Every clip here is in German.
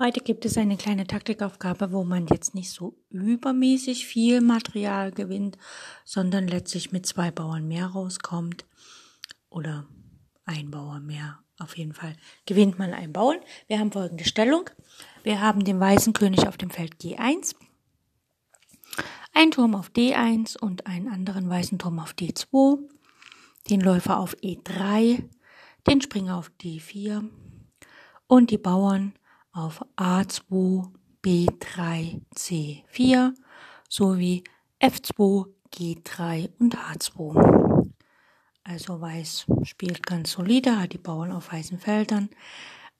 Heute gibt es eine kleine Taktikaufgabe, wo man jetzt nicht so übermäßig viel Material gewinnt, sondern letztlich mit zwei Bauern mehr rauskommt. Oder ein Bauer mehr. Auf jeden Fall gewinnt man einen Bauern. Wir haben folgende Stellung. Wir haben den weißen König auf dem Feld G1, einen Turm auf D1 und einen anderen weißen Turm auf D2, den Läufer auf E3, den Springer auf D4 und die Bauern auf A2, B3, C4 sowie F2, G3 und H2. Also Weiß spielt ganz solide, hat die Bauern auf weißen Feldern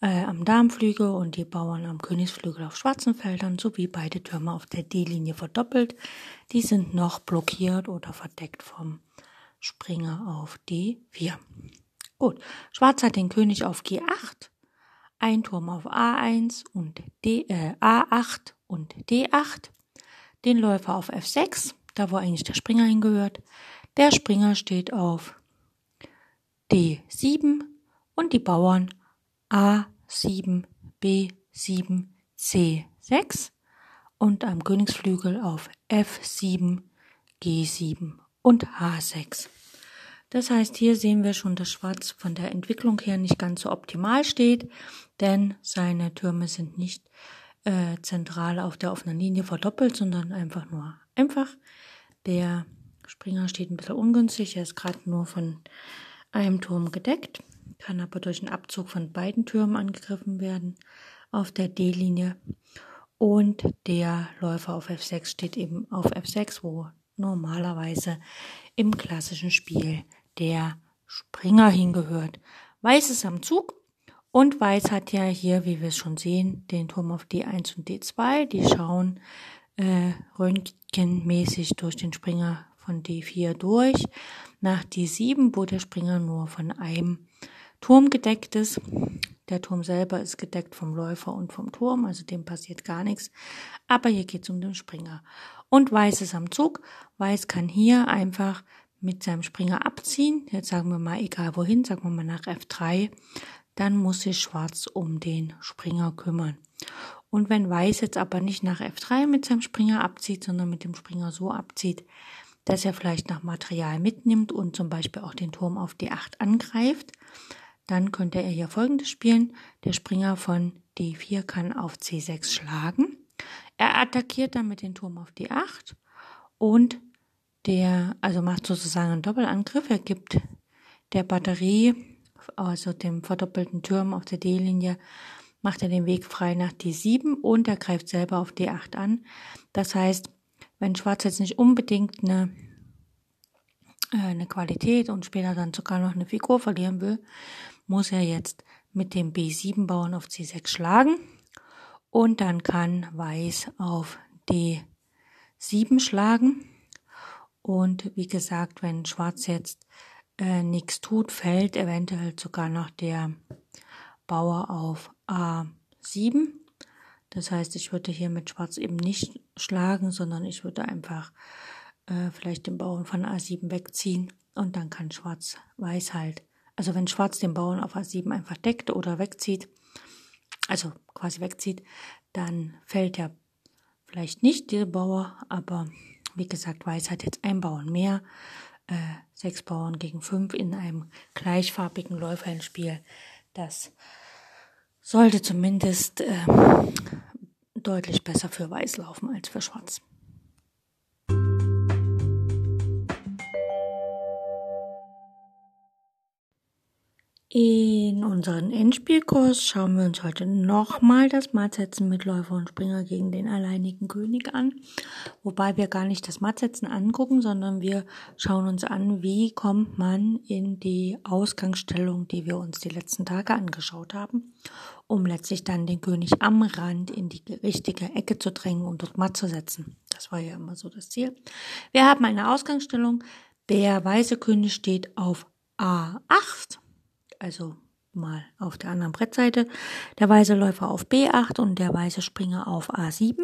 äh, am Darmflügel und die Bauern am Königsflügel auf schwarzen Feldern sowie beide Türme auf der D-Linie verdoppelt. Die sind noch blockiert oder verdeckt vom Springer auf D4. Gut, Schwarz hat den König auf G8 ein Turm auf A1 und D, äh, A8 und D8, den Läufer auf F6, da wo eigentlich der Springer hingehört. Der Springer steht auf D7 und die Bauern A7, B7, C6 und am Königsflügel auf F7, G7 und H6. Das heißt, hier sehen wir schon, dass Schwarz von der Entwicklung her nicht ganz so optimal steht, denn seine Türme sind nicht äh, zentral auf der offenen Linie verdoppelt, sondern einfach nur einfach. Der Springer steht ein bisschen ungünstig, er ist gerade nur von einem Turm gedeckt, kann aber durch einen Abzug von beiden Türmen angegriffen werden auf der D-Linie. Und der Läufer auf F6 steht eben auf F6, wo normalerweise im klassischen Spiel der Springer hingehört. Weiß ist am Zug und Weiß hat ja hier, wie wir es schon sehen, den Turm auf D1 und D2. Die schauen äh, röntgenmäßig durch den Springer von D4 durch. Nach D7, wo der Springer nur von einem Turm gedeckt ist. Der Turm selber ist gedeckt vom Läufer und vom Turm, also dem passiert gar nichts. Aber hier geht es um den Springer. Und Weiß ist am Zug. Weiß kann hier einfach mit seinem Springer abziehen, jetzt sagen wir mal egal wohin, sagen wir mal nach F3, dann muss sich Schwarz um den Springer kümmern. Und wenn Weiß jetzt aber nicht nach F3 mit seinem Springer abzieht, sondern mit dem Springer so abzieht, dass er vielleicht nach Material mitnimmt und zum Beispiel auch den Turm auf D8 angreift, dann könnte er hier folgendes spielen. Der Springer von D4 kann auf C6 schlagen. Er attackiert dann mit dem Turm auf D8 und der, also macht sozusagen einen Doppelangriff. Er gibt der Batterie, also dem verdoppelten Turm auf der D-Linie, macht er den Weg frei nach D7 und er greift selber auf D8 an. Das heißt, wenn Schwarz jetzt nicht unbedingt eine, äh, eine Qualität und später dann sogar noch eine Figur verlieren will, muss er jetzt mit dem B7 Bauern auf C6 schlagen und dann kann Weiß auf D7 schlagen und wie gesagt, wenn Schwarz jetzt äh, nichts tut, fällt eventuell sogar noch der Bauer auf A7. Das heißt, ich würde hier mit Schwarz eben nicht schlagen, sondern ich würde einfach äh, vielleicht den Bauern von A7 wegziehen und dann kann Schwarz-Weiß halt. Also wenn Schwarz den Bauern auf A7 einfach deckt oder wegzieht, also quasi wegzieht, dann fällt ja vielleicht nicht dieser Bauer, aber wie gesagt, Weiß hat jetzt ein Bauern mehr. Äh, sechs Bauern gegen fünf in einem gleichfarbigen Läuferspiel. Das sollte zumindest äh, deutlich besser für Weiß laufen als für Schwarz. In unserem Endspielkurs schauen wir uns heute nochmal das Mattsetzen mit Läufer und Springer gegen den alleinigen König an. Wobei wir gar nicht das Mattsetzen angucken, sondern wir schauen uns an, wie kommt man in die Ausgangsstellung, die wir uns die letzten Tage angeschaut haben, um letztlich dann den König am Rand in die richtige Ecke zu drängen und dort matt zu setzen. Das war ja immer so das Ziel. Wir haben eine Ausgangsstellung. Der weiße König steht auf A8 also mal auf der anderen Brettseite, der weiße Läufer auf B8 und der weiße Springer auf A7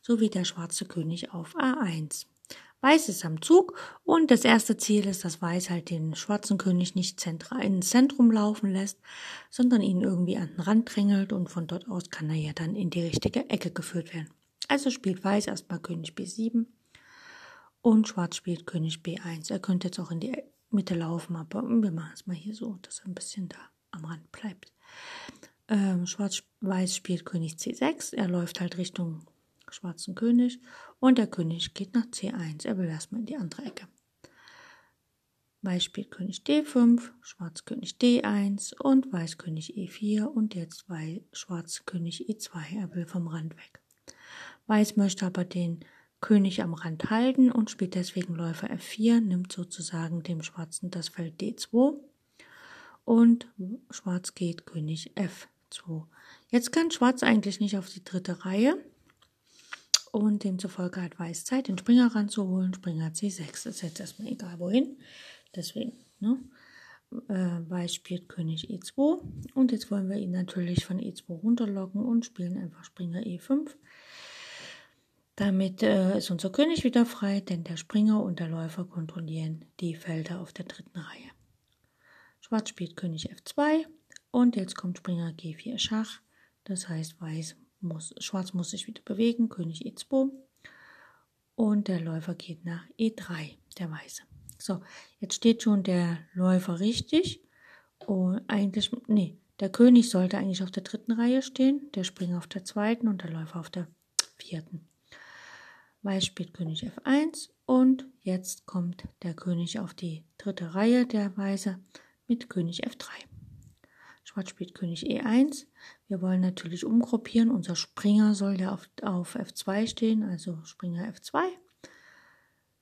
sowie der schwarze König auf A1. Weiß ist am Zug und das erste Ziel ist, dass Weiß halt den schwarzen König nicht zentral ins Zentrum laufen lässt, sondern ihn irgendwie an den Rand drängelt und von dort aus kann er ja dann in die richtige Ecke geführt werden. Also spielt Weiß erstmal König B7 und Schwarz spielt König B1. Er könnte jetzt auch in die Mitte laufen, aber wir machen es mal hier so, dass er ein bisschen da am Rand bleibt. Ähm, Schwarz-Weiß spielt König C6, er läuft halt Richtung schwarzen König und der König geht nach C1, er will erstmal in die andere Ecke. Weiß spielt König D5, Schwarz König D1 und Weiß König E4 und jetzt Schwarz König E2, er will vom Rand weg. Weiß möchte aber den König am Rand halten und spielt deswegen Läufer F4, nimmt sozusagen dem Schwarzen das Feld D2 und Schwarz geht König F2. Jetzt kann Schwarz eigentlich nicht auf die dritte Reihe und demzufolge hat Weiß Zeit, den Springer ranzuholen. Springer C6 Das ist jetzt erstmal egal wohin, deswegen. Ne? Äh, Weiß spielt König E2 und jetzt wollen wir ihn natürlich von E2 runterlocken und spielen einfach Springer E5. Damit äh, ist unser König wieder frei, denn der Springer und der Läufer kontrollieren die Felder auf der dritten Reihe. Schwarz spielt König F2 und jetzt kommt Springer G4 Schach. Das heißt, Weiß muss, Schwarz muss sich wieder bewegen, König E2 und der Läufer geht nach E3, der Weiße. So, jetzt steht schon der Läufer richtig und eigentlich, nee, der König sollte eigentlich auf der dritten Reihe stehen, der Springer auf der zweiten und der Läufer auf der vierten. Weiß spielt König F1 und jetzt kommt der König auf die dritte Reihe der Weiße mit König F3. Schwarz spielt König E1. Wir wollen natürlich umgruppieren. Unser Springer soll ja auf, auf F2 stehen, also Springer F2.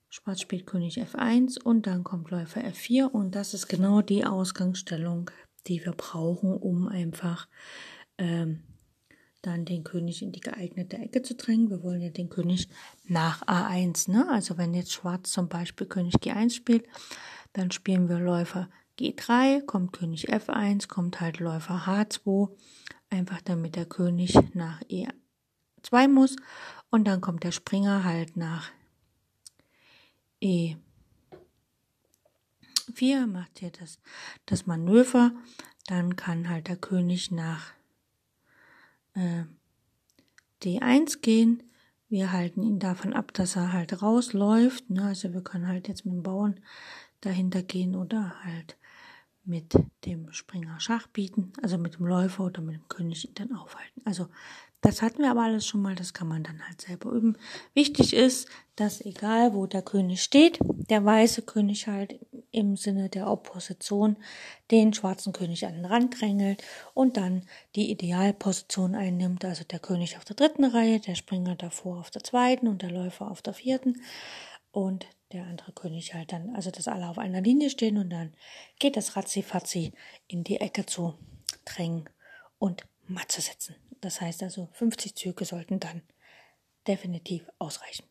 Schwarz spielt König F1 und dann kommt Läufer F4 und das ist genau die Ausgangsstellung, die wir brauchen, um einfach ähm, dann den König in die geeignete Ecke zu drängen. Wir wollen ja den König nach A1. Ne? Also wenn jetzt Schwarz zum Beispiel König G1 spielt, dann spielen wir Läufer G3, kommt König F1, kommt halt Läufer H2, einfach damit der König nach E2 muss und dann kommt der Springer halt nach E4, macht hier das, das Manöver, dann kann halt der König nach äh, D1 gehen. Wir halten ihn davon ab, dass er halt rausläuft. Ne? Also wir können halt jetzt mit dem Bauern dahinter gehen oder halt mit dem Springer Schach bieten, also mit dem Läufer oder mit dem König ihn dann aufhalten. Also das hatten wir aber alles schon mal, das kann man dann halt selber üben. Wichtig ist, dass egal wo der König steht, der weiße König halt im Sinne der Opposition den schwarzen König an den Rand drängelt und dann die Idealposition einnimmt, also der König auf der dritten Reihe, der Springer davor auf der zweiten und der Läufer auf der vierten und der andere König halt dann, also dass alle auf einer Linie stehen und dann geht das Ratzi-Fatzi in die Ecke zu drängen und matt zu setzen. Das heißt also, 50 Züge sollten dann definitiv ausreichen.